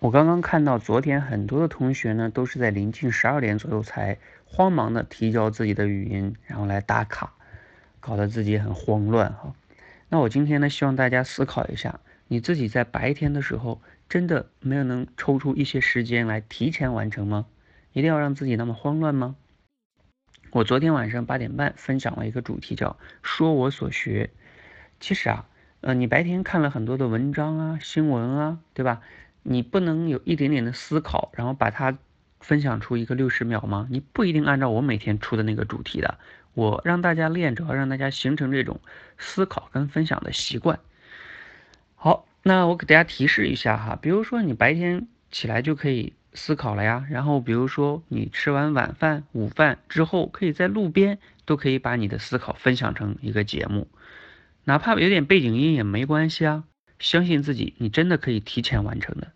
我刚刚看到昨天很多的同学呢，都是在临近十二点左右才慌忙的提交自己的语音，然后来打卡，搞得自己很慌乱哈。那我今天呢，希望大家思考一下，你自己在白天的时候，真的没有能抽出一些时间来提前完成吗？一定要让自己那么慌乱吗？我昨天晚上八点半分享了一个主题，叫说我所学。其实啊，呃，你白天看了很多的文章啊、新闻啊，对吧？你不能有一点点的思考，然后把它分享出一个六十秒吗？你不一定按照我每天出的那个主题的。我让大家练，主要让大家形成这种思考跟分享的习惯。好，那我给大家提示一下哈，比如说你白天起来就可以。思考了呀，然后比如说你吃完晚饭、午饭之后，可以在路边都可以把你的思考分享成一个节目，哪怕有点背景音也没关系啊。相信自己，你真的可以提前完成的。